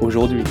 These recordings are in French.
aujourd'hui.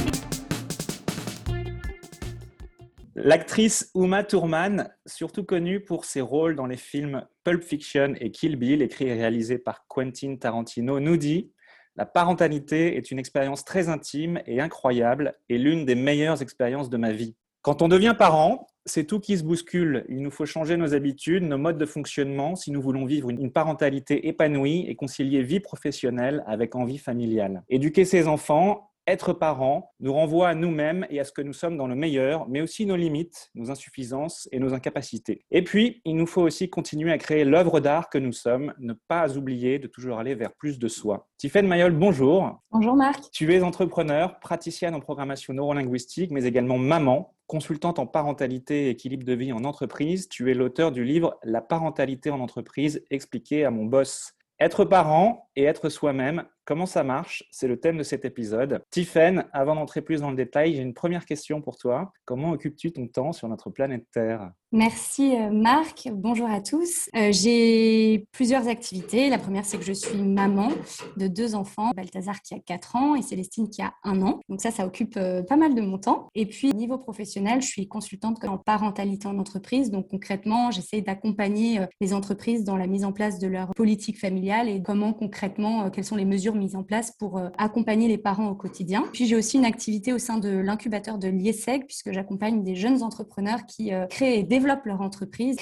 L'actrice Uma Thurman, surtout connue pour ses rôles dans les films Pulp Fiction et Kill Bill, écrits et réalisés par Quentin Tarantino, nous dit La parentalité est une expérience très intime et incroyable et l'une des meilleures expériences de ma vie. Quand on devient parent, c'est tout qui se bouscule. Il nous faut changer nos habitudes, nos modes de fonctionnement si nous voulons vivre une parentalité épanouie et concilier vie professionnelle avec envie familiale. Éduquer ses enfants, être parent nous renvoie à nous-mêmes et à ce que nous sommes dans le meilleur, mais aussi nos limites, nos insuffisances et nos incapacités. Et puis, il nous faut aussi continuer à créer l'œuvre d'art que nous sommes, ne pas oublier de toujours aller vers plus de soi. Tiffaine Mayol, bonjour. Bonjour Marc. Tu es entrepreneur, praticienne en programmation neurolinguistique, mais également maman, consultante en parentalité et équilibre de vie en entreprise. Tu es l'auteur du livre La parentalité en entreprise, expliqué à mon boss. Être parent et être soi-même, comment ça marche? C'est le thème de cet épisode. Tiffaine, avant d'entrer plus dans le détail, j'ai une première question pour toi. Comment occupes-tu ton temps sur notre planète Terre? Merci euh, Marc, bonjour à tous. Euh, j'ai plusieurs activités. La première, c'est que je suis maman de deux enfants, Balthazar qui a 4 ans et Célestine qui a 1 an. Donc ça, ça occupe euh, pas mal de mon temps. Et puis, au niveau professionnel, je suis consultante en parentalité en entreprise. Donc concrètement, j'essaie d'accompagner les entreprises dans la mise en place de leur politique familiale et comment concrètement, quelles sont les mesures mises en place pour accompagner les parents au quotidien. Puis j'ai aussi une activité au sein de l'incubateur de l'IESEG puisque j'accompagne des jeunes entrepreneurs qui créent et développent leur entreprise.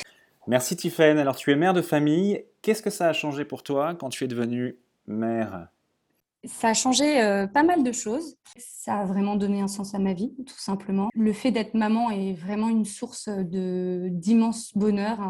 Merci Tiffaine. Alors tu es mère de famille. Qu'est-ce que ça a changé pour toi quand tu es devenue mère? Ça a changé euh, pas mal de choses. Ça a vraiment donné un sens à ma vie, tout simplement. Le fait d'être maman est vraiment une source de d'immense bonheur,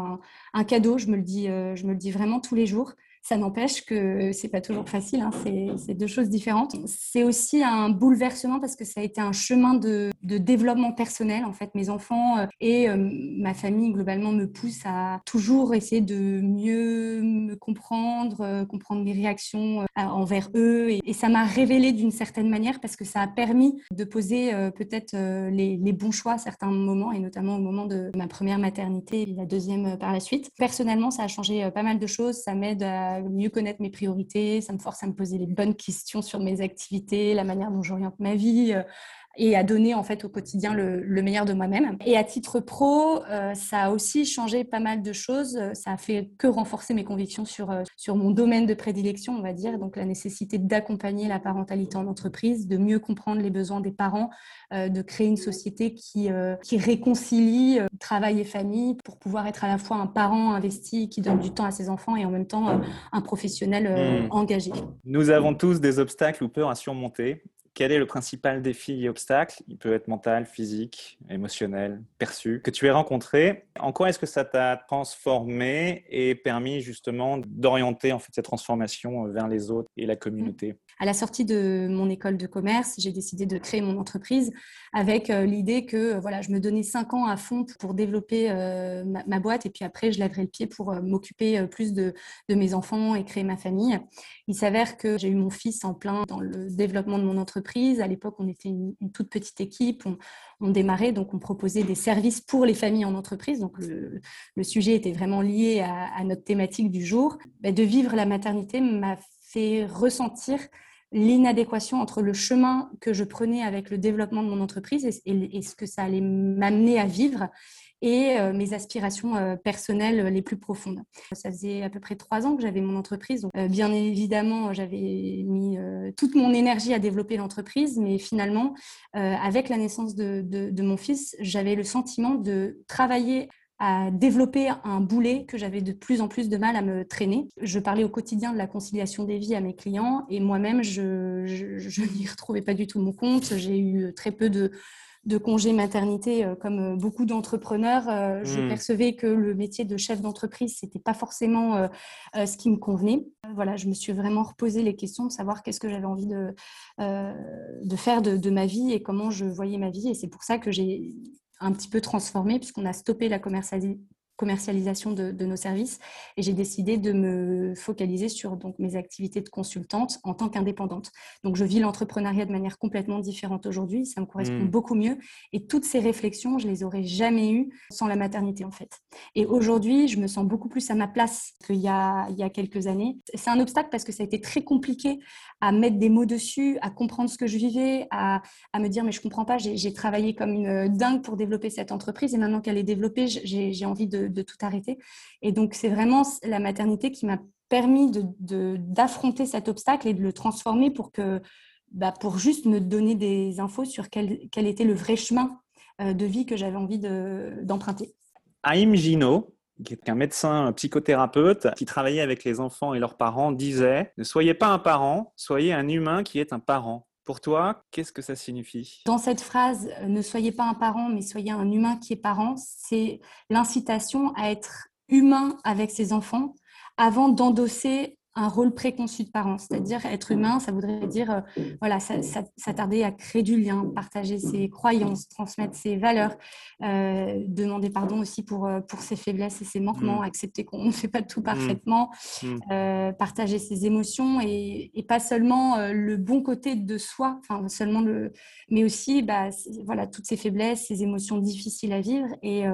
un, cadeau. Je me le dis, euh, je me le dis vraiment tous les jours. Ça n'empêche que c'est pas toujours facile, hein. c'est deux choses différentes. C'est aussi un bouleversement parce que ça a été un chemin de, développement personnel. En fait, mes enfants euh, et euh, ma famille globalement me poussent à toujours essayer de mieux me comprendre, euh, comprendre mes réactions envers eux. Et, ça m'a révélé d'une certaine manière parce que ça a permis de poser peut-être les, les, bons choix à certains moments et notamment au moment de ma première maternité et la deuxième par la suite. Personnellement, ça a changé pas mal de choses. Ça m'aide à mieux connaître mes priorités, ça me force à me poser les bonnes questions sur mes activités, la manière dont j'oriente ma vie, euh, et à donner en fait au quotidien le, meilleur de moi-même. Et à titre pro, euh, ça a aussi changé pas mal de choses. Ça a fait que renforcer mes convictions sur, euh, sur mon domaine de prédilection, on va dire, donc la nécessité d'accompagner la parentalité en entreprise, de mieux comprendre les besoins des parents, euh, de créer une société qui, qui réconcilie travail et famille pour pouvoir être à la fois un parent investi qui donne du temps à ses enfants et en même temps un professionnel mmh. engagé. Nous avons tous des obstacles ou peurs à surmonter quel est le principal défi et obstacle Il peut être mental, physique, émotionnel, perçu, que tu aies rencontré. En quoi est-ce que ça t'a transformé et permis justement d'orienter en fait cette transformation vers les autres et la communauté? À la sortie de mon école de commerce, j'ai décidé de créer mon entreprise avec euh, l'idée que voilà, je me donnais cinq ans à fond pour développer euh, ma, boîte et puis après je lèverais le pied pour euh, m'occuper plus de, de mes enfants et créer ma famille. Il s'avère que j'ai eu mon fils en plein dans le développement de mon entreprise à l'époque, on était une, toute petite équipe. On, démarrait, donc on proposait des services pour les familles en entreprise. Donc le, sujet était vraiment lié à, notre thématique du jour. Bah, de vivre la maternité m'a ressentir l'inadéquation entre le chemin que je prenais avec le développement de mon entreprise et, ce que ça allait m'amener à vivre et euh, mes aspirations euh, personnelles les plus profondes. Ça faisait à peu près trois ans que j'avais mon entreprise. Euh, bien évidemment, j'avais mis toute mon énergie à développer l'entreprise, mais finalement, avec la naissance de mon fils, j'avais le sentiment de travailler à développer un boulet que j'avais de plus en plus de mal à me traîner. Je parlais au quotidien de la conciliation des vies à mes clients et moi-même, je, je, je n'y retrouvais pas du tout mon compte. J'ai eu très peu de, de congé maternité, comme beaucoup d'entrepreneurs, je hmm. percevais que le métier de chef d'entreprise, c'était pas forcément ce qui me convenait. Voilà, je me suis vraiment reposé les questions de savoir qu'est-ce que j'avais envie de, de faire de, de, ma vie et comment je voyais ma vie. Et c'est pour ça que j'ai un petit peu transformé puisqu'on a stoppé la commercialisation commercialisation de, nos services et j'ai décidé de me focaliser sur donc mes activités de consultante en tant qu'indépendante. Donc je vis l'entrepreneuriat de manière complètement différente aujourd'hui, ça me correspond mmh. beaucoup mieux et toutes ces réflexions, je les aurais jamais eues sans la maternité en fait. Et aujourd'hui, je me sens beaucoup plus à ma place qu'il y a, il y a quelques années. C'est un obstacle parce que ça a été très compliqué à mettre des mots dessus, à comprendre ce que je vivais, à, à me dire mais je comprends pas, j'ai travaillé comme une dingue pour développer cette entreprise et maintenant qu'elle est développée, j'ai envie de de, tout arrêter. Et donc, c'est vraiment la maternité qui m'a permis d'affronter cet obstacle et de le transformer pour que, bah, pour juste me donner des infos sur quel, quel était le vrai chemin euh, de vie que j'avais envie d'emprunter. Aïm Gino, qui est un médecin psychothérapeute qui travaillait avec les enfants et leurs parents, disait Ne soyez pas un parent, soyez un humain qui est un parent. Pour toi, qu'est-ce que ça signifie? Dans cette phrase, euh, ne soyez pas un parent, mais soyez un humain qui est parent, c'est l'incitation à être humain avec ses enfants avant d'endosser un rôle préconçu de parent, c'est-à-dire être humain, ça voudrait dire euh, voilà, s'attarder à créer du lien, partager ses croyances, transmettre ses valeurs, euh, demander pardon aussi pour, euh, pour ses faiblesses et ses manquements, mm. accepter qu'on ne fait pas tout mm. parfaitement, mm. partager ses émotions et, et pas seulement le bon côté de soi, enfin seulement le, mais aussi bah, voilà toutes ses faiblesses, ses émotions difficiles à vivre et,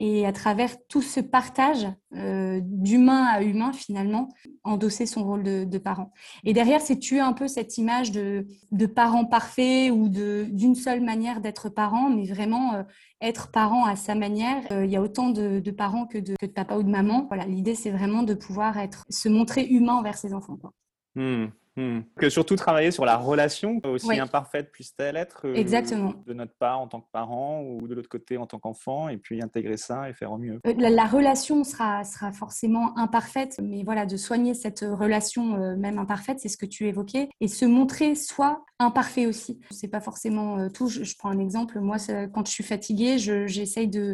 et à travers tout ce partage euh, d'humain à humain, finalement, endosser son rôle de, parent. Et derrière, c'est tuer un peu cette image de, parent parfait ou d'une seule manière d'être parent, mais vraiment euh, être parent à sa manière. Euh, il y a autant de, parents que de, papa ou de maman. Voilà, l'idée, c'est vraiment de pouvoir être, se montrer humain envers ses enfants. Quoi. Mmh. Hmm. Que surtout travailler sur la relation, aussi imparfaite puisse-t-elle être, euh, Exactement. de notre part en tant que parent ou de l'autre côté en tant qu'enfant, et puis intégrer ça et faire au mieux. Euh, la, relation sera, sera forcément imparfaite, mais voilà, de soigner cette relation euh, même imparfaite, c'est ce que tu évoquais, et se montrer soi imparfait aussi. C'est pas forcément tout. Je, je, prends un exemple. Moi, quand je suis fatiguée, j'essaye de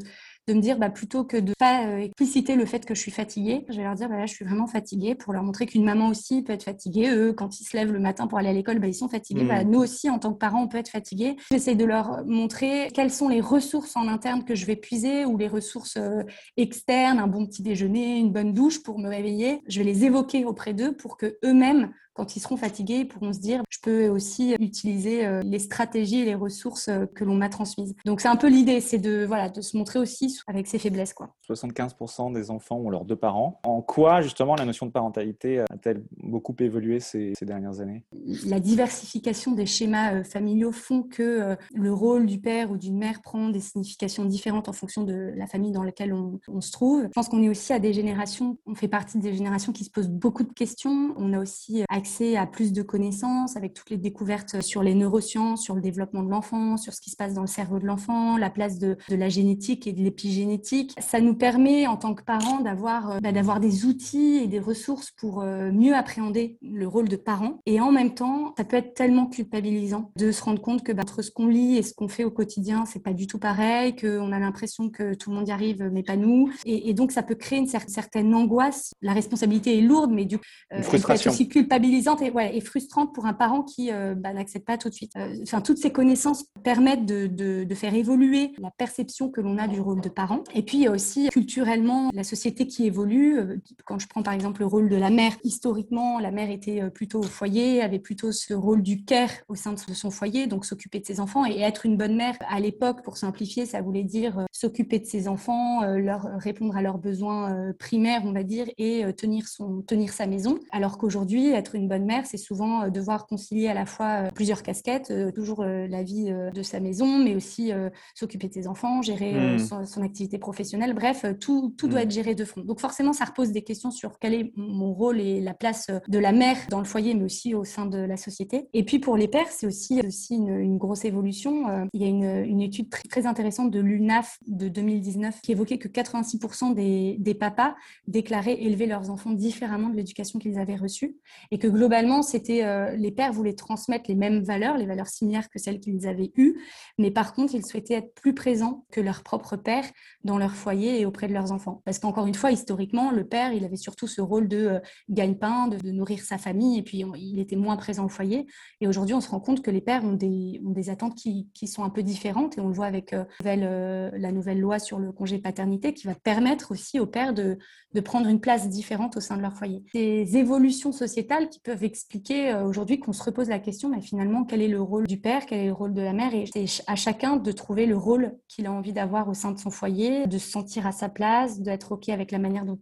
de me dire bah, plutôt que de pas euh, expliciter le fait que je suis fatiguée, je vais leur dire bah, là, je suis vraiment fatiguée pour leur montrer qu'une maman aussi peut être fatiguée. Eux, quand ils se lèvent le matin pour aller à l'école, bah, ils sont fatigués. Bah, mmh. nous aussi, en tant que parents, on peut être fatigués. J'essaie de leur montrer quelles sont les ressources en interne que je vais puiser ou les ressources euh, externes, un bon petit déjeuner, une bonne douche pour me réveiller. Je vais les évoquer auprès d'eux pour que eux-mêmes quand ils seront fatigués, ils pourront se dire, je peux aussi utiliser euh, les stratégies et les ressources euh, que l'on m'a transmises. Donc c'est un peu l'idée, c'est de, voilà, de se montrer aussi avec ses faiblesses. Quoi. 75% des enfants ont leurs deux parents. En quoi justement la notion de parentalité a-t-elle beaucoup évolué ces, ces, dernières années? La diversification des schémas euh, familiaux font que le rôle du père ou d'une mère prend des significations différentes en fonction de la famille dans laquelle on, on se trouve. Je pense qu'on est aussi à des générations, on fait partie des générations qui se posent beaucoup de questions. On a aussi accès à plus de connaissances avec toutes les découvertes sur les neurosciences, sur le développement de l'enfant, sur ce qui se passe dans le cerveau de l'enfant, la place de, de, la génétique et de l'épigénétique. Ça nous permet en tant que parents d'avoir euh, bah, d'avoir des outils et des ressources pour euh, mieux appréhender le rôle de parent. Et en même temps, ça peut être tellement culpabilisant de se rendre compte que bah, entre ce qu'on lit et ce qu'on fait au quotidien, c'est pas du tout pareil, qu'on a l'impression que tout le monde y arrive, mais pas nous. Et, et donc, ça peut créer une certaine angoisse. La responsabilité est lourde, mais du coup, euh, être aussi et, frustrante pour un parent qui euh, bah, n'accepte pas tout de suite. Euh, enfin, toutes ces connaissances permettent de, faire évoluer la perception que l'on a du rôle de parent. Et puis, il y a aussi culturellement la société qui évolue. Euh, quand je prends par exemple le rôle de la mère, historiquement, la mère était plutôt au foyer, avait plutôt ce rôle du care au sein de son foyer, donc s'occuper de ses enfants. Et être une bonne mère, à l'époque, pour simplifier, ça voulait dire s'occuper de ses enfants, leur répondre à leurs besoins primaires, on va dire, et tenir sa maison. Alors qu'aujourd'hui, être une une bonne mère, c'est souvent euh, devoir concilier à la fois euh, plusieurs casquettes, euh, toujours la vie de sa maison, mais aussi s'occuper de ses enfants, gérer hmm. son, son activité professionnelle. Bref, tout, tout doit mm. être géré de front. Donc forcément, ça repose des questions sur quel est mon rôle et la place de la mère dans le foyer, mais aussi au sein de la société. Et puis pour les pères, c'est aussi, aussi une, grosse évolution. Il y a une, une étude très, très, intéressante de l'UNAF de 2019 qui évoquait que 86% des, des papas déclaraient élever leurs enfants différemment de l'éducation qu'ils avaient reçue et que globalement, c'était euh, les pères voulaient transmettre les mêmes valeurs, les valeurs similaires que celles qu'ils avaient eues, mais par contre, ils souhaitaient être plus présents que leur propre père dans leur foyer et auprès de leurs enfants. Parce qu'encore une fois, historiquement, le père, il avait surtout ce rôle de euh, gagne-pain, de, nourrir sa famille, et puis il était moins présent au foyer. Et aujourd'hui, on se rend compte que les pères ont des, ont des attentes qui, qui, sont un peu différentes, et on le voit avec euh, la nouvelle loi sur le congé paternité, qui va permettre aussi aux pères de, de prendre une place différente au sein de leur foyer. Des évolutions sociétales qui peuvent expliquer aujourd'hui qu'on se repose la question, finalement, quel est le rôle du père, quel est le rôle de la mère, et c'est à chacun de trouver le rôle qu'il a envie d'avoir au sein de son foyer, de se sentir à sa place, d'être OK avec la manière dont,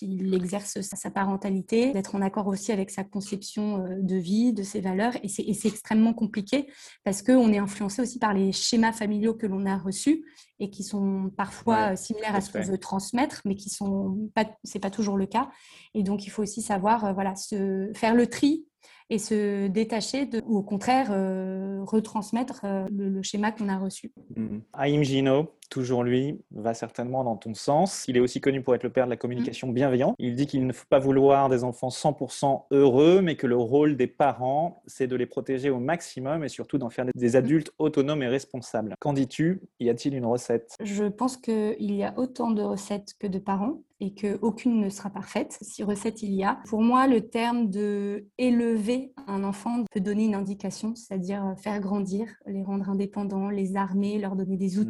il exerce sa, parentalité, d'être en accord aussi avec sa conception euh, de vie, de ses valeurs. Et c'est extrêmement compliqué parce qu'on est influencé aussi par les schémas familiaux que l'on a reçus et qui sont parfois similaires à ce qu'on veut transmettre, mais qui sont pas, c'est pas toujours le cas. Et donc, il faut aussi savoir, euh, voilà, se faire le tri et se détacher de, ou au contraire euh, retransmettre euh, le, schéma qu'on a reçu. Mmh. Aïm Gino, toujours lui, va certainement dans ton sens. Il est aussi connu pour être le père de la communication bienveillante. Il dit qu'il ne faut pas vouloir des enfants 100% heureux, mais que le rôle des parents, c'est de les protéger au maximum et surtout d'en faire des adultes autonomes et responsables. Qu'en dis-tu? Y a-t-il une recette? Je pense qu'il y a autant de recettes que de parents et qu'aucune ne sera parfaite, si recette il y a. Pour moi, le terme de élever un enfant peut donner une indication, c'est-à-dire faire grandir, les rendre indépendants, les armer, leur donner des mmh.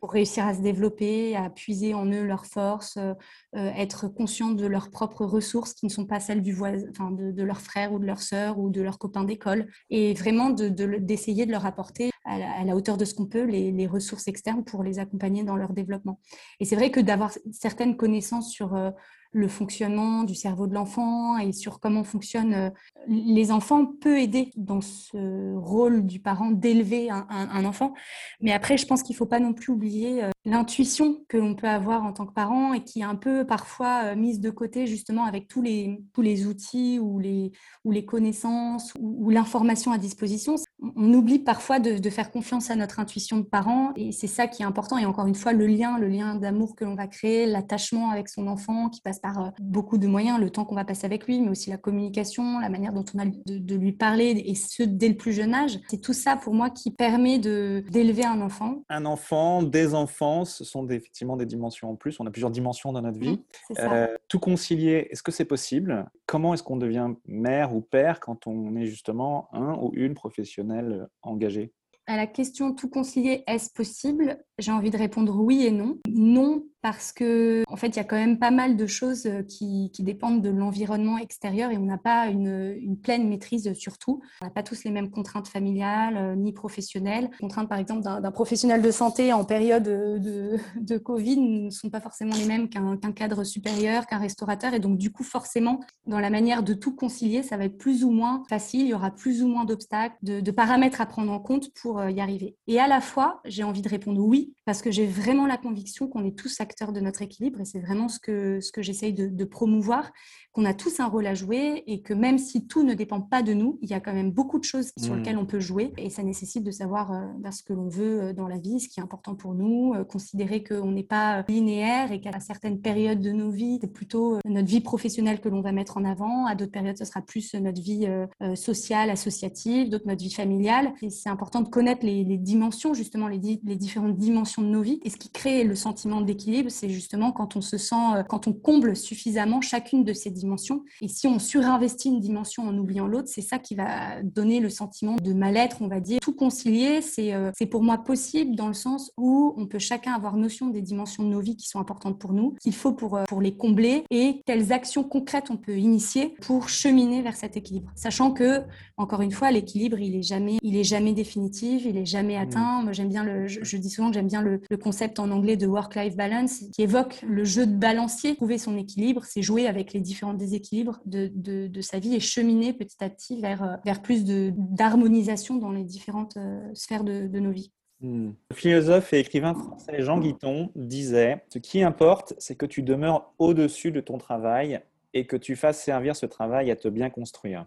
Pour réussir à se développer, à puiser en eux leurs forces, euh, être conscient de leurs propres ressources qui ne sont pas celles du voisin, de, de leurs frères ou de leurs sœurs ou de leurs copains d'école, et vraiment d'essayer de, de, leur apporter à la, hauteur de ce qu'on peut les, les, ressources externes pour les accompagner dans leur développement. Et c'est vrai que d'avoir certaines connaissances sur euh, le fonctionnement du cerveau de l'enfant et sur comment fonctionnent euh, les enfants peut aider dans ce rôle du parent d'élever un, enfant. Mais après, je pense qu'il ne faut pas non plus oublier euh, l'intuition que l'on peut avoir en tant que parent et qui est un peu parfois euh, mise de côté justement avec tous les, tous les outils ou les, ou les connaissances ou, l'information à disposition. On oublie parfois de, de, faire confiance à notre intuition de parent et c'est ça qui est important. Et encore une fois, le lien, le lien d'amour que l'on va créer, l'attachement avec son enfant qui passe par euh, beaucoup de moyens, le temps qu'on va passer avec lui, mais aussi la communication, la manière dont on a de, lui parler, et ce, dès le plus jeune âge. C'est tout ça, pour moi, qui permet d'élever un enfant. Un enfant, des enfants, ce sont effectivement des dimensions en plus. On a plusieurs dimensions dans notre vie. Euh, tout concilier, est-ce que c'est possible? Comment est-ce qu'on devient mère ou père quand on est justement un ou une professionnelle engagée? À la question tout concilier, est-ce possible? J'ai envie de répondre oui et non. Non parce que en fait il y a quand même pas mal de choses euh, qui, dépendent de l'environnement extérieur et on n'a pas une, pleine maîtrise sur tout. On n'a pas tous les mêmes contraintes familiales euh, ni professionnelles. Les contraintes par exemple d'un professionnel de santé en période de, de, Covid ne sont pas forcément les mêmes qu'un cadre supérieur, qu'un restaurateur et donc du coup forcément dans la manière de tout concilier ça va être plus ou moins facile, il y aura plus ou moins d'obstacles, de, paramètres à prendre en compte pour euh, y arriver. Et à la fois j'ai envie de répondre oui parce que j'ai vraiment la conviction qu'on est tous acteurs de notre équilibre et c'est vraiment ce que, ce que j'essaye de, de, promouvoir, qu'on a tous un rôle à jouer et que même si tout ne dépend pas de nous, il y a quand même beaucoup de choses sur mmh. lesquelles on peut jouer et ça nécessite de savoir euh, ce que l'on veut euh, dans la vie, ce qui est important pour nous, euh, considérer qu'on n'est pas linéaire et qu'à certaines périodes de nos vies, c'est plutôt notre vie professionnelle que l'on va mettre en avant, à d'autres périodes, ce sera plus notre vie sociale, associative, d'autres notre vie familiale. Et c'est important de connaître les, les dimensions, justement les, les différentes dimensions de nos vies. Et ce qui crée le sentiment d'équilibre, c'est justement quand on se sent, euh, quand on comble suffisamment chacune de ces dimensions. Et si on surinvestit une dimension en oubliant l'autre, c'est ça qui va donner le sentiment de mal-être, on va dire. Tout concilier, c'est euh, pour moi possible dans le sens où on peut chacun avoir notion des dimensions de nos vies qui sont importantes pour nous, qu'il faut pour, euh, pour les combler et quelles actions concrètes on peut initier pour cheminer vers cet équilibre. Sachant que, encore une fois, l'équilibre, il est jamais, il est jamais définitif, il est jamais mmh. atteint. Moi, j'aime bien le, je, dis souvent que j'aime bien le le, concept en anglais de work-life balance qui évoque le jeu de balancier. Trouver son équilibre, c'est jouer avec les différents déséquilibres de, de, sa vie et cheminer petit à petit vers, vers plus d'harmonisation dans les différentes euh, sphères de, de nos vies. Hmm. Le philosophe et écrivain français Jean Guiton disait Ce qui importe, c'est que tu demeures au-dessus de ton travail et que tu fasses servir ce travail à te bien construire.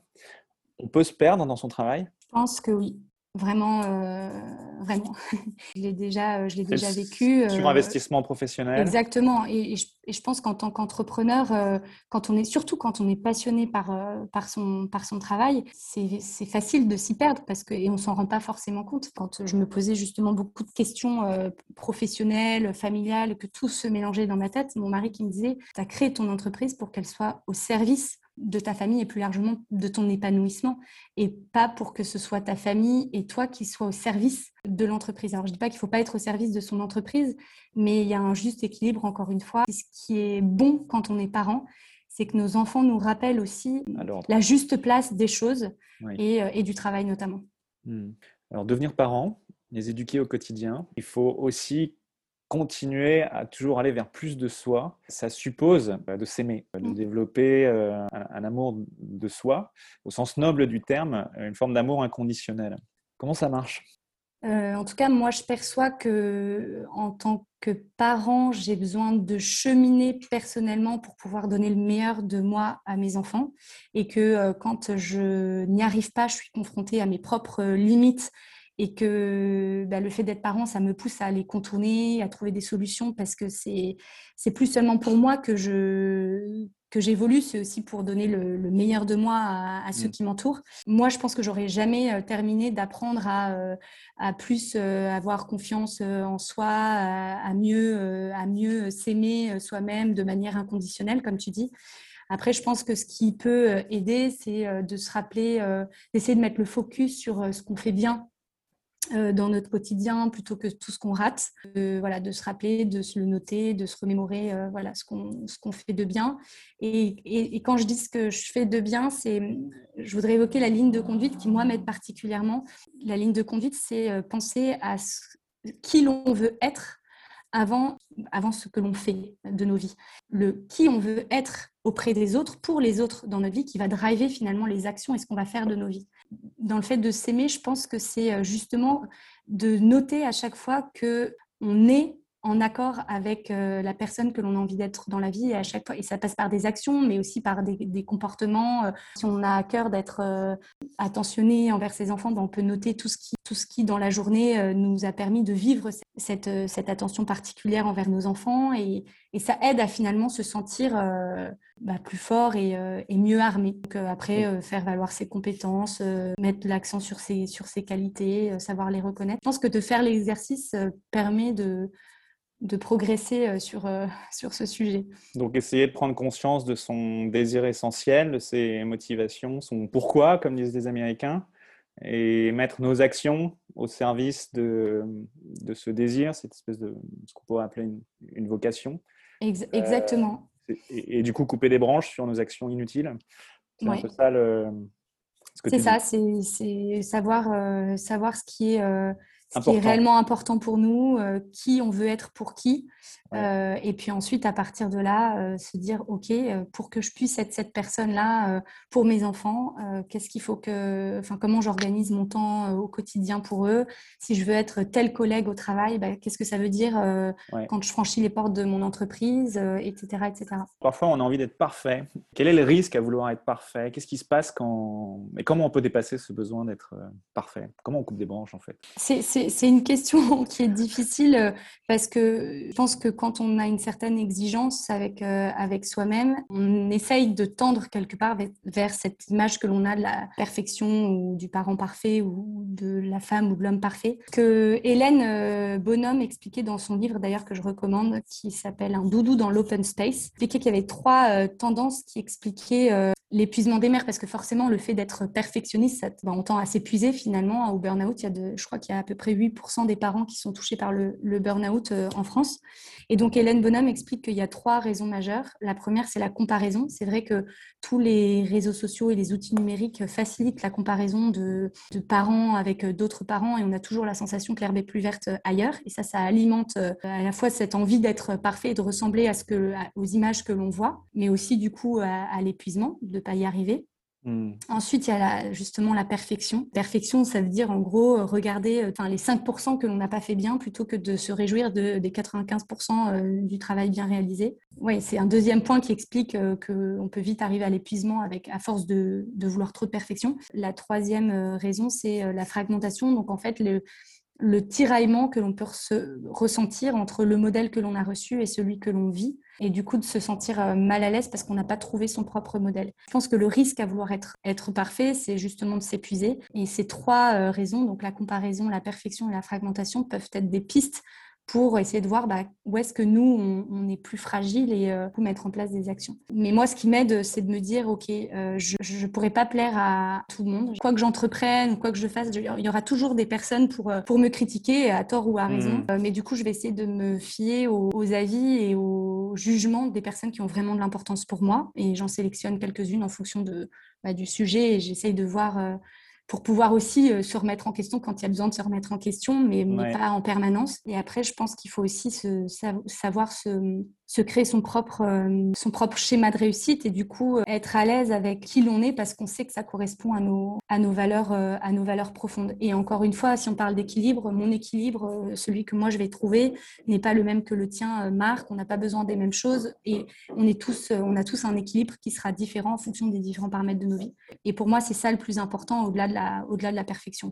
On peut se perdre dans son travail? Je pense que oui. Vraiment, euh, vraiment. je l'ai déjà, je l'ai déjà vécu. Sur euh, investissement professionnel. Exactement. Et, je, pense qu'en tant qu'entrepreneur, euh, quand on est, surtout quand on est passionné par, par, son, par son travail, c'est facile de s'y perdre parce que, et on s'en rend pas forcément compte. Quand je me posais justement beaucoup de questions professionnelles, familiales, que tout se mélangeait dans ma tête, mon mari qui me disait, tu as créé ton entreprise pour qu'elle soit au service de ta famille et plus largement de ton épanouissement et pas pour que ce soit ta famille et toi qui sois au service de l'entreprise. Alors je dis pas qu'il faut pas être au service de son entreprise, mais il y a un juste équilibre encore une fois. Ce qui est bon quand on est parent, c'est que nos enfants nous rappellent aussi la juste place des choses euh, et, du travail notamment. Hmm. Alors devenir parent, les éduquer au quotidien, il faut aussi continuer à toujours aller vers plus de soi, ça suppose bah, de s'aimer, de mmh. développer euh, un, amour de soi, au sens noble du terme, une forme d'amour inconditionnel. Comment ça marche? Euh, En tout cas, moi, je perçois que en tant que parent, j'ai besoin de cheminer personnellement pour pouvoir donner le meilleur de moi à mes enfants, et que euh, quand je n'y arrive pas, je suis confrontée à mes propres limites et que bah, le fait d'être parent, ça me pousse à les contourner, à trouver des solutions parce que c'est c'est plus seulement pour moi que je que j'évolue, c'est aussi pour donner le, meilleur de moi à, ceux mmh. qui m'entourent. Moi, je pense que j'aurais jamais terminé d'apprendre à, à plus avoir confiance en soi, à, mieux à mieux s'aimer soi-même de manière inconditionnelle, comme tu dis. Après, je pense que ce qui peut aider, c'est de se rappeler, d'essayer de mettre le focus sur ce qu'on fait bien dans notre quotidien plutôt que tout ce qu'on rate. voilà, de se rappeler, de se le noter, de se remémorer euh, voilà, ce qu'on fait de bien. Et, et, quand je dis ce que je fais de bien, je voudrais évoquer la ligne de conduite qui, moi, m'aide particulièrement. La ligne de conduite, c'est euh, penser à qui l'on veut être avant, avant ce que l'on fait de nos vies. Le qui on veut être auprès des autres, pour les autres dans notre vie, qui va driver finalement les actions et ce qu'on va faire de nos vies. Dans le fait de s'aimer, je pense que c'est euh, justement de noter à chaque fois que on est en accord avec euh, la personne que l'on a envie d'être dans la vie et à chaque fois et ça passe par des actions mais aussi par des, comportements euh, si on a à cœur d'être euh, attentionné envers ses enfants ben, on peut noter tout ce qui tout ce qui dans la journée nous a permis de vivre cette, cette attention particulière envers nos enfants et, et ça aide à finalement se sentir bah, plus fort et, et, mieux armé. Donc après faire valoir ses compétences mettre l'accent sur ses sur ses qualités savoir les reconnaître. Je pense que de faire l'exercice permet de de progresser euh, sur, euh, sur ce sujet. Donc essayer de prendre conscience de son désir essentiel, de ses motivations, son pourquoi, comme disent les Américains, et mettre nos actions au service de, de ce désir, cette espèce de ce qu'on pourrait appeler une, vocation. exactement. Euh, et, du coup couper des branches sur nos actions inutiles. C'est un peu ça le... C'est ça, c'est savoir, savoir ce qui est ce qui est réellement important pour nous, euh, qui on veut être pour qui. Euh, et puis ensuite, à partir de là, euh, se dire, OK, pour que je puisse être cette personne-là pour mes enfants, qu'est-ce qu'il faut que, enfin, comment j'organise mon temps au quotidien pour eux? Si je veux être tel collègue au travail, bah, qu'est-ce que ça veut dire quand je franchis les portes de mon entreprise, etc., etc. Parfois, on a envie d'être parfait. Quel est le risque à vouloir être parfait? Qu'est-ce qui se passe quand... Et comment on peut dépasser ce besoin d'être parfait? Comment on coupe des branches, en fait? C'est une question qui est difficile euh, parce que je pense que quand on a une certaine exigence avec, euh, avec soi-même, on essaye de tendre quelque part vers, cette image que l'on a de la perfection ou du parent parfait ou de la femme ou de l'homme parfait. Que Hélène euh, Bonhomme expliquait dans son livre d'ailleurs que je recommande, qui s'appelle Un doudou dans l'open space, expliquait qu'il y avait trois tendances qui expliquaient l'épuisement des mères, parce que forcément, le fait d'être perfectionniste, bah, on tend à s'épuiser finalement. Au burn-out, il y a je crois qu'il y a à peu près 8% des parents qui sont touchés par le, burn-out euh, en France. Et donc, Hélène Bonhomme explique qu'il y a trois raisons majeures. La première, c'est la comparaison. C'est vrai que tous les réseaux sociaux et les outils numériques facilitent la comparaison de, parents avec euh, d'autres parents et on a toujours la sensation que l'herbe est plus verte euh, ailleurs. Et ça, ça alimente à la fois cette envie d'être parfait et de ressembler à ce que, aux images que l'on voit, mais aussi du coup à, l'épuisement, pas y arriver. Hmm. Ensuite, il y a justement la perfection. Perfection, ça veut dire en gros regarder enfin, les 5% que l'on n'a pas fait bien plutôt que de se réjouir des 95% du travail bien réalisé. Oui, c'est un deuxième point qui explique qu'on peut vite arriver à l'épuisement avec à force de, de, vouloir trop de perfection. La troisième raison, c'est la fragmentation. Donc en fait, le, le tiraillement que l'on peut ressentir entre le modèle que l'on a reçu et celui que l'on vit, et du coup de se sentir euh, mal à l'aise parce qu'on n'a pas trouvé son propre modèle. Je pense que le risque à vouloir être, parfait, c'est justement de s'épuiser. Et ces trois euh, raisons, donc la comparaison, la perfection et la fragmentation, peuvent être des pistes pour essayer de voir bah, où est-ce que nous, on, est plus fragile et euh, pour mettre en place des actions. Mais moi, ce qui m'aide, c'est de me dire, OK, euh, je ne pourrais pas plaire à tout le monde. Quoi que j'entreprenne ou quoi que je fasse, il y aura toujours des personnes pour, euh, pour me critiquer, à tort ou à raison. Mmh. mais du coup, je vais essayer de me fier aux, avis et aux jugements des personnes qui ont vraiment de l'importance pour moi. Et j'en sélectionne quelques-unes en fonction de, bah, du sujet et j'essaye de voir pour pouvoir aussi euh, se remettre en question quand il y a besoin de se remettre en question, mais, pas en permanence. Et après, je pense qu'il faut aussi se, savoir se, se créer son propre, euh, son propre schéma de réussite et du coup euh, être à l'aise avec qui l'on est parce qu'on sait que ça correspond à nos, à nos, valeurs, euh, à nos valeurs profondes. Et encore une fois, si on parle d'équilibre, mon équilibre, celui que moi je vais trouver, n'est pas le même que le tien, Marc. On n'a pas besoin des mêmes choses et on, est tous, on a tous un équilibre qui sera différent en fonction des différents paramètres de nos vies. Et pour moi, c'est ça le plus important au-delà de la, au-delà de la perfection.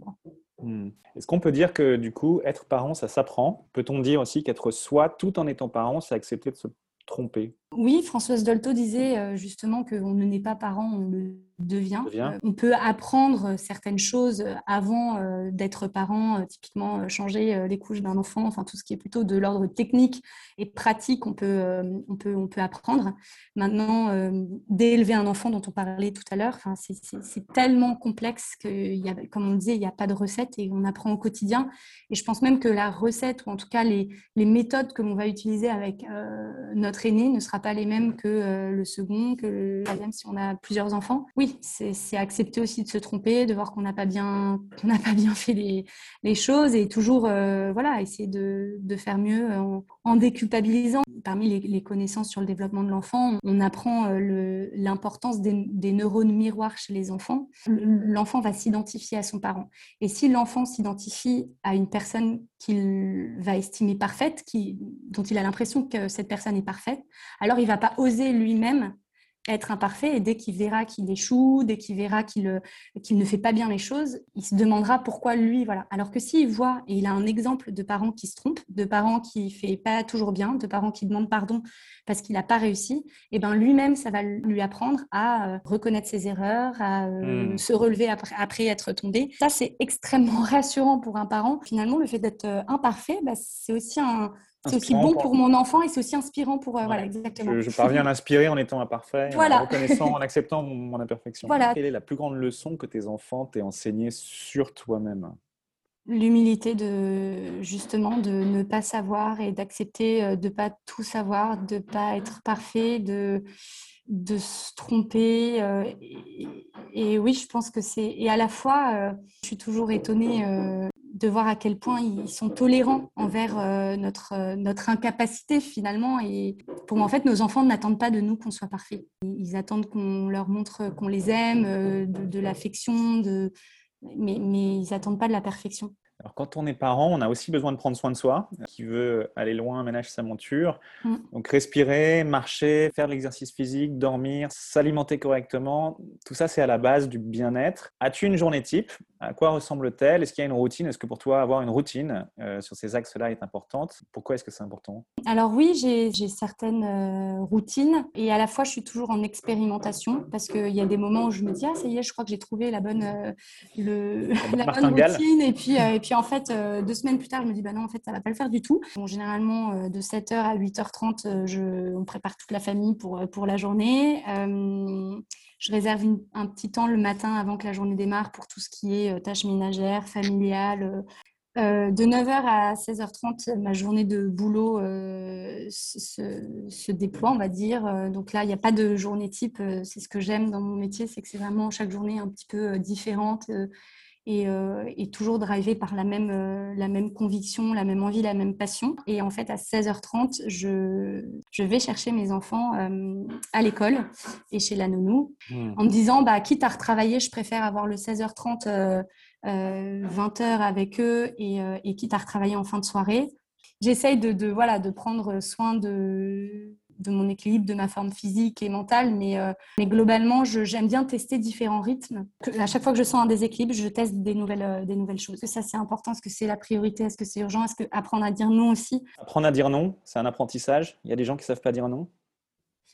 Hmm. Est-ce qu'on peut dire que du coup, être parent, ça s'apprend? Peut-on dire aussi qu'être soi tout en étant parent, c'est accepter de se tromper? Oui, Françoise Dolto disait euh, justement qu'on ne naît pas parent, on le devient. Euh, on peut apprendre certaines choses avant euh, d'être parent, typiquement changer les couches d'un enfant, enfin tout ce qui est plutôt de l'ordre technique et pratique, on peut, on peut, on peut apprendre. Maintenant, d'élever un enfant dont on parlait tout à l'heure, enfin, c'est tellement complexe que, comme on disait, il n'y a pas de recette et on apprend au quotidien. Et je pense même que la recette, ou en tout cas les, les méthodes que l'on va utiliser avec notre aîné ne sera pas les mêmes que le second, que le troisième si on a plusieurs enfants. Oui, c'est accepter aussi de se tromper, de voir qu'on n'a pas bien, n'a pas bien fait les, choses et toujours, euh, voilà, essayer de, faire mieux en, en, déculpabilisant. Parmi les, connaissances sur le développement de l'enfant, on apprend euh, l'importance des, des, neurones miroirs chez les enfants. L'enfant va s'identifier à son parent. Et si l'enfant s'identifie à une personne qu'il va estimer parfaite, qui, dont il a l'impression que cette personne est parfaite, alors il va pas oser lui-même être imparfait et dès qu'il verra qu'il échoue, dès qu'il verra qu'il qu'il ne fait pas bien les choses, il se demandera pourquoi lui, voilà. Alors que s'il voit, et il a un exemple de parents qui se trompent, de parents qui ne fait pas toujours bien, de parents qui demandent pardon parce qu'il n'a pas réussi, et eh ben lui-même, ça va lui apprendre à euh, reconnaître ses erreurs, à euh, hmm. se relever après, après, être tombé. Ça, c'est extrêmement rassurant pour un parent. Finalement, le fait d'être euh, imparfait, bah, c'est aussi un c'est aussi bon pour... mon enfant et c'est aussi inspirant pour. Euh, voilà, exactement. Je, parviens à l'inspirer en étant imparfait, en reconnaissant, en acceptant mon, imperfection. Voilà. Quelle est la plus grande leçon que tes enfants t'aient enseignée sur toi-même? L'humilité de justement de ne pas savoir et d'accepter euh, de ne pas tout savoir, de ne pas être parfait, de, de se tromper. Euh, et, oui, je pense que c'est. Et à la fois, je suis toujours étonnée de voir à quel point ils sont tolérants envers euh, notre, euh, notre incapacité finalement. Et pour moi, en fait, nos enfants n'attendent pas de nous qu'on soit parfait. Ils attendent qu'on leur montre qu'on les aime, euh, de, l'affection, mais, mais ils n'attendent pas de la perfection. Alors, quand on est parent, on a aussi besoin de prendre soin de soi. Qui veut aller loin ménage sa monture. Mm. Donc, respirer, marcher, faire de l'exercice physique, dormir, s'alimenter correctement, tout ça, c'est à la base du bien-être. As-tu une journée type? À quoi ressemble-t-elle? Est-ce qu'il y a une routine? Est-ce que pour toi, avoir une routine euh, sur ces axes-là est importante? Pourquoi est-ce que c'est important? Alors oui, j'ai certaines euh, routines et à la fois, je suis toujours en expérimentation parce qu'il y a des moments où je me dis, ah, ça y est, je crois que j'ai trouvé la bonne, euh, le, la bonne routine et puis, et puis puis en fait, euh, deux semaines plus tard, je me dis, bah non, en fait, ça va pas le faire du tout. généralement, euh, de 7h à 8h30, euh, je, on prépare toute la famille pour, pour la journée. je réserve un petit temps le matin avant que la journée démarre pour tout ce qui est tâches ménagères, familiales. de 9h à 16h30, ma journée de boulot se, se, déploie, on va dire. Donc là, il n'y a pas de journée type. C'est ce que j'aime dans mon métier, c'est que c'est vraiment chaque journée un petit peu différente et, et toujours drivé par la même, la même conviction, la même envie, la même passion. Et en fait, à 16h30, je, je vais chercher mes enfants à l'école et chez la nounou hmm. en me disant, bah, quitte à retravailler, je préfère avoir le 16h30 20 heures avec eux et, et, quitte à retravailler en fin de soirée. J'essaye de, de, voilà, de prendre soin de, de mon équilibre, de ma forme physique et mentale, mais, mais globalement, j'aime bien tester différents rythmes. À chaque fois que je sens un déséquilibre, je teste des nouvelles, des nouvelles choses. Est-ce que ça, c'est important? Est-ce que c'est la priorité? Est-ce que c'est urgent? Est-ce que apprendre à dire non aussi? Apprendre à dire non, c'est un apprentissage. Il y a des gens qui ne savent pas dire non?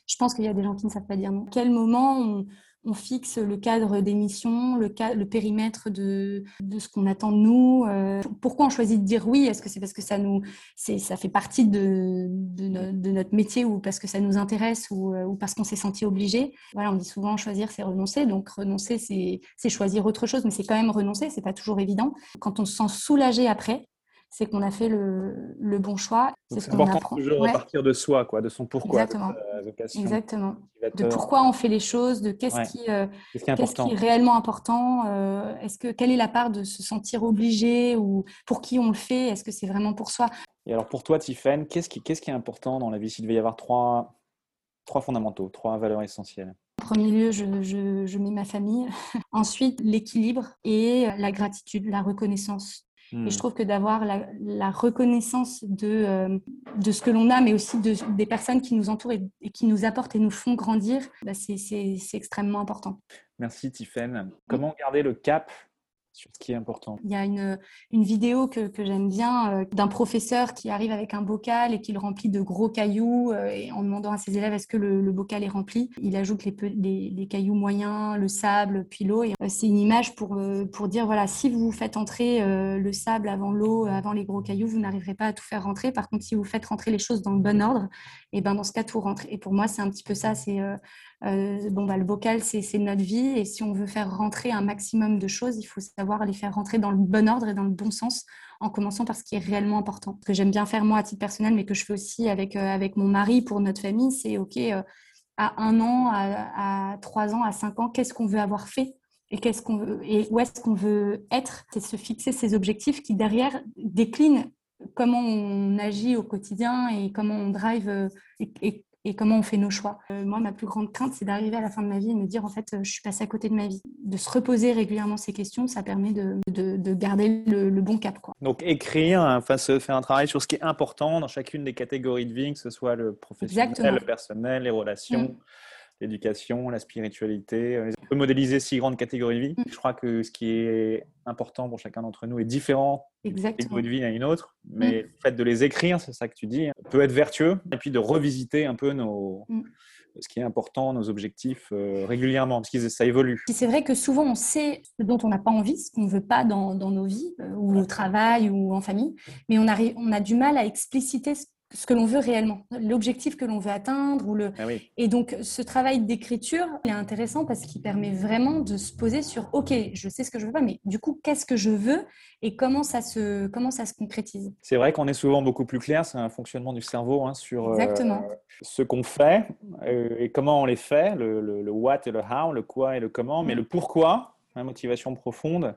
Je pense qu'il y a des gens qui ne savent pas dire non. À quel moment on, on fixe le cadre d'émission, le, le périmètre de, ce qu'on attend de nous. Euh, pourquoi on choisit de dire oui? Est-ce que c'est parce que ça, nous, ça fait partie de, de, notre métier ou parce que ça nous intéresse ou, euh, ou parce qu'on s'est senti obligé? Voilà, on dit souvent choisir, c'est renoncer. Donc renoncer, c'est choisir autre chose, mais c'est quand même renoncer. C'est pas toujours évident. Quand on se sent soulagé après, c'est qu'on a fait le, le bon choix. C'est important de toujours repartir de soi, quoi, de son pourquoi. Exactement. Exactement. De pourquoi on fait les choses, de qu'est-ce qui, euh, qui, est réellement important. Euh, est-ce que quelle est la part de se sentir obligé ou pour qui on le fait Est-ce que c'est vraiment pour soi? Et alors pour toi, Tiffen, qu'est-ce qui, qu'est-ce qui est important dans la vie? S'il devait y avoir trois, trois fondamentaux, trois valeurs essentielles. En premier lieu, je, je, je mets ma famille. Ensuite, l'équilibre et la gratitude, la reconnaissance et je hmm. trouve que d'avoir la, reconnaissance de, euh, de ce que l'on a, mais aussi de, des personnes qui nous entourent et, qui nous apportent et nous font grandir, bah c'est extrêmement important. Merci Tiffaine. Comment garder le cap Il y a une, vidéo que, que j'aime bien euh, d'un professeur qui arrive avec un bocal et qui le remplit de gros cailloux euh, et en demandant à ses élèves est-ce que le, bocal est rempli? Il ajoute les, les, les cailloux moyens, le sable, puis l'eau. Euh, c'est une image pour, pour dire voilà, si vous faites entrer le sable avant l'eau, avant les gros cailloux, vous n'arriverez pas à tout faire rentrer. Par contre, si vous faites rentrer les choses dans le bon ordre, et ben dans ce cas, tout rentre. Et pour moi, c'est un petit peu ça. C'est euh, bon, bah, le bocal, c'est notre vie. Et si on veut faire rentrer un maximum de choses, il faut savoir les faire rentrer dans le bon ordre et dans le bon sens, en commençant par ce qui est réellement important. Ce que j'aime bien faire moi à titre personnel, mais que je fais aussi avec, euh, avec mon mari pour notre famille, c'est OK, euh, à un an, à, trois ans, à cinq ans, qu'est-ce qu'on veut avoir fait? Et, qu'est-ce qu'on veut, et où est-ce qu'on veut être? C'est se fixer ces objectifs qui, derrière, déclinent comment on agit au quotidien et comment on drive et, et comment on fait nos choix. Euh, moi, ma plus grande crainte, c'est d'arriver à la fin de ma vie et me dire, en fait, euh, je suis passée à côté de ma vie. De se reposer régulièrement ces questions, ça permet de, de, garder le, bon cap. Quoi. Donc, écrire, enfin, se faire un travail sur ce qui est important dans chacune des catégories de vie, que ce soit le professionnel, le personnel, les relations. Mm l'éducation, la spiritualité. Euh, on peut modéliser six grandes catégories de vie. Mm. Je crois que ce qui est important pour chacun d'entre nous est différent d'une catégorie de vie à une autre, mais mm. le fait de les écrire, c'est ça que tu dis, peut être vertueux, et puis de revisiter un peu nos, mm. ce qui est important, nos objectifs euh, régulièrement, parce que ça évolue. C'est vrai que souvent on sait ce dont on n'a pas envie, ce qu'on ne veut pas dans, dans nos vies, euh, ou au travail, ou en famille, mais on, arrive, on a du mal à expliciter ce ce que l'on veut réellement, l'objectif que l'on veut atteindre. Ou le... Ah Et donc, ce travail d'écriture est intéressant parce qu'il permet vraiment de se poser sur OK, je sais ce que je veux pas, mais du coup, qu'est-ce que je veux et comment ça se, comment ça se concrétise? C'est vrai qu'on est souvent beaucoup plus clair, c'est un fonctionnement du cerveau hein, sur euh, ce qu'on fait euh, et comment on les fait, le, le, what et le how, le quoi et le comment, mais mm. le pourquoi, la motivation profonde.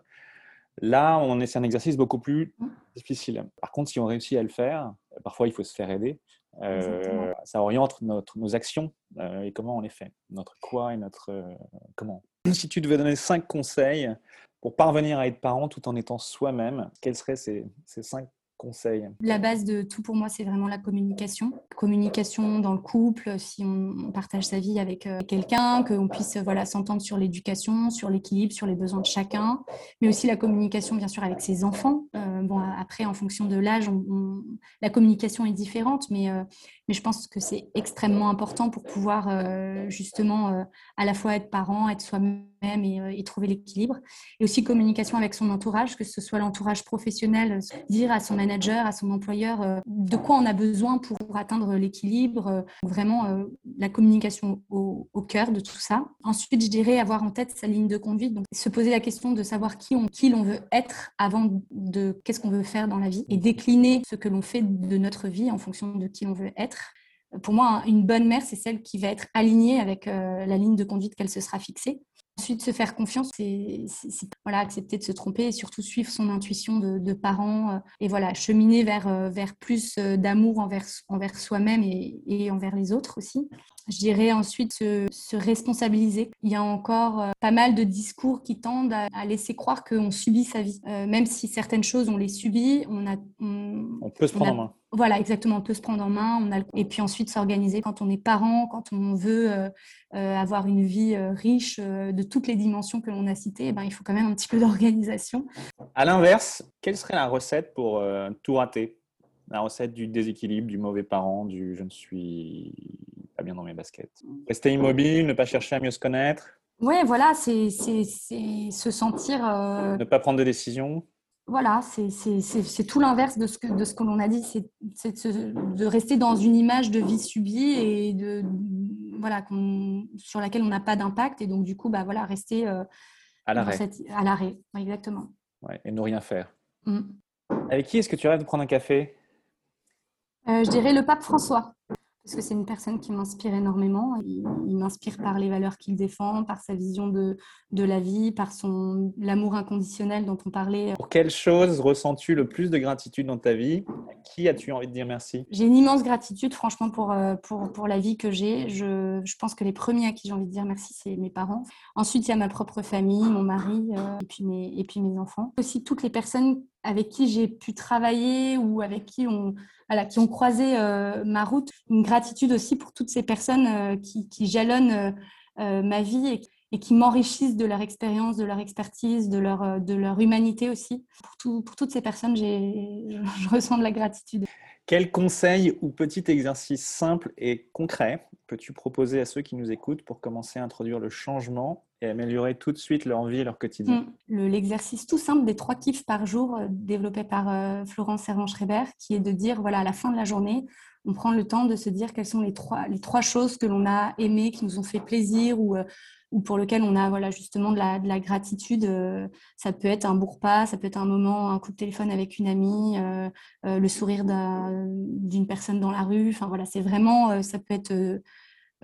Là, on est, c'est un exercice beaucoup plus mm. difficile. Par contre, si on réussit à le faire, parfois il faut se faire aider. Euh, ça oriente notre, nos actions euh, et comment on les fait, notre quoi et notre euh, comment. Si tu devais donner cinq conseils pour parvenir à être parent tout en étant soi-même, quels seraient ces, ces cinq La base de tout pour moi, c'est vraiment la communication. Communication dans le couple, si on partage sa vie avec euh, quelqu'un, qu'on puisse voilà, s'entendre sur l'éducation, sur l'équilibre, sur les besoins de chacun, mais aussi la communication, bien sûr, avec ses enfants. Euh, bon, après, en fonction de l'âge, la communication est différente, mais, euh, mais je pense que c'est extrêmement important pour pouvoir justement à la fois être parent, être soi-même et, et, trouver l'équilibre. Et aussi communication avec son entourage, que ce soit l'entourage professionnel, dire à son manager, à son employeur, euh, de quoi on a besoin pour atteindre l'équilibre. Euh, vraiment, euh, la communication au, cœur de tout ça. Ensuite, je dirais avoir en tête sa ligne de conduite, donc se poser la question de savoir qui on, qui l'on veut être avant de qu'est-ce qu'on veut faire dans la vie et décliner ce que l'on fait de notre vie en fonction de qui on veut être. Pour moi, une bonne mère, c'est celle qui va être alignée avec la ligne de conduite qu'elle se sera fixée Ensuite, se faire confiance, c'est voilà, accepter de se tromper et surtout suivre son intuition de, parents euh, et voilà, cheminer vers, euh, vers plus euh, d'amour envers, envers soi-même et, envers les autres aussi. Je dirais ensuite se, se responsabiliser. Il y a encore pas mal de discours qui tendent à, à laisser croire qu'on subit sa vie. même si certaines choses, on les subit, on, a, on, on peut se prendre en main. Voilà, exactement. On peut se prendre en main. On a... Et puis ensuite s'organiser quand on est parent, quand on veut euh, euh, avoir une vie euh, riche euh, de toutes les dimensions que l'on a citées, eh ben, il faut quand même un petit peu d'organisation. À l'inverse, quelle serait la recette pour euh, tout rater? La recette du déséquilibre, du mauvais parent, du je ne suis pas bien dans mes baskets. Rester immobile, ne pas chercher à mieux se connaître. Ouais, voilà, c'est se sentir. Euh, Ne pas prendre de décision. Voilà, c'est tout l'inverse de ce que, de ce que l'on a dit, c'est de, de rester dans une image de vie subie et de, voilà, sur laquelle on n'a pas d'impact. Et donc, du coup, bah, voilà, rester euh, À l'arrêt. cette- à l'arrêt. Ouais, Exactement. Ouais, et ne rien faire. Mm. Avec qui est-ce que tu rêves de prendre un café? Euh, je dirais le pape François, parce que c'est une personne qui m'inspire énormément. Il, il m'inspire par les valeurs qu'il défend, par sa vision de, de la vie, par son l'amour inconditionnel dont on parlait. Pour quelle chose ressens-tu le plus de gratitude dans ta vie? À qui as-tu envie de dire merci? J'ai une immense gratitude, franchement, pour, euh, pour, pour la vie que j'ai. Je, je pense que les premiers à qui j'ai envie de dire merci, c'est mes parents. Ensuite, il y a ma propre famille, mon mari, euh, et, puis mes, et puis mes enfants. Aussi, toutes les personnes avec qui j'ai pu travailler ou avec qui on, voilà, qui ont croisé euh, ma route. Une gratitude aussi pour toutes ces personnes euh, qui, jalonnent euh, ma vie et, qui m'enrichissent de leur expérience, de leur expertise, de leur, de leur humanité aussi. Pour, tout- pour toutes ces personnes, je, je ressens de la gratitude. Quel conseil ou petit exercice simple et concret peux-tu proposer à ceux qui nous écoutent pour commencer à introduire le changement et améliorer tout de suite leur vie leur quotidien Mm. Le- L'exercice tout simple des trois kiffs par jour euh, développé par euh, Florence Servan-Schreiber, qui est de dire, voilà, à la fin de la journée, on prend le temps de se dire quelles sont les trois, les trois choses que l'on a aimées, qui nous ont fait plaisir ou, euh, ou pour lesquelles on a voilà, justement de la, de la gratitude. Ça peut être un beau repas, ça peut être un moment, un coup de téléphone avec une amie, le sourire d'un- d'une personne dans la rue. Enfin voilà, c'est vraiment, ça peut être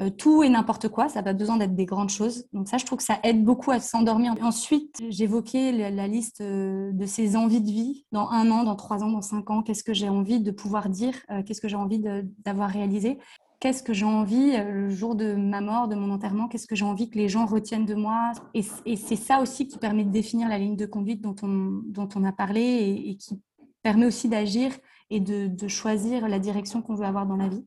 euh, tout et n'importe quoi, ça n'a pas besoin d'être des grandes choses. Donc ça, je trouve que ça aide beaucoup à s'endormir. Ensuite, j'évoquais la, liste euh, de ces envies de vie dans un an, dans trois ans, dans cinq ans. Qu'est-ce que j'ai envie de pouvoir dire euh, Qu'est-ce que j'ai envie d'avoir réalisé? Qu'est-ce que j'ai envie le jour de ma mort, de mon enterrement Qu'est-ce que j'ai envie que les gens retiennent de moi? Et, c'est ça aussi qui permet de définir la ligne de conduite dont on, dont on a parlé et, qui permet aussi d'agir et de choisir la direction qu'on veut avoir dans la vie.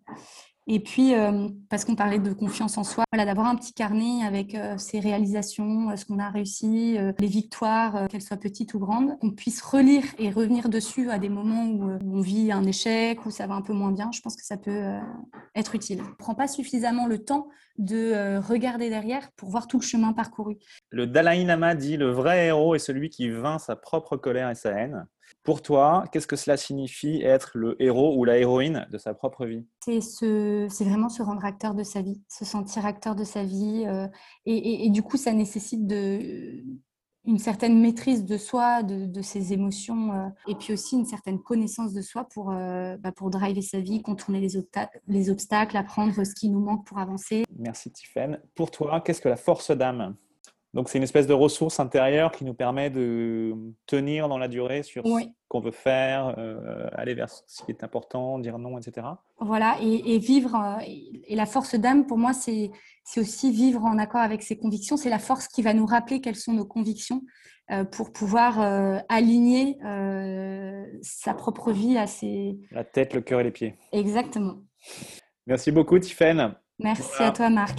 Et puis, euh, parce qu'on parlait de confiance en soi, voilà, d'avoir un petit carnet avec euh, ses réalisations, euh, ce qu'on a réussi, les victoires, qu'elles soient petites ou grandes, qu'on puisse relire et revenir dessus à des moments où on vit un échec, où ça va un peu moins bien. Je pense que ça peut être utile. On ne prend pas suffisamment le temps de regarder derrière pour voir tout le chemin parcouru. Le Dalai Lama dit le vrai héros est celui qui vainc sa propre colère et sa haine. Pour toi, qu'est-ce que cela signifie être le héros ou la héroïne de sa propre vie? C'est vraiment se rendre acteur de sa vie, se sentir acteur de sa vie. euh, et, et- et du coup, ça nécessite de, une certaine maîtrise de soi, de, de ses émotions, euh, et puis aussi une certaine connaissance de soi pour, euh, bah, pour driver sa vie, contourner les, les obstacles, apprendre ce qui nous manque pour avancer. Merci Tiffaine. Pour toi, qu'est-ce que la force d'âme? Donc c'est une espèce de ressource intérieure qui nous permet de tenir dans la durée sur ce qu'on veut faire, euh, aller vers ce qui est important, dire non, etc. Voilà, et, et vivre, euh, et la force d'âme, pour moi, c'est c'est aussi vivre en accord avec ses convictions. C'est la force qui va nous rappeler quelles sont nos convictions euh, pour pouvoir euh, aligner sa propre vie à ses... La tête, le cœur et les pieds. Exactement. Merci beaucoup Tiffaine. Merci Voilà. à toi, Marc.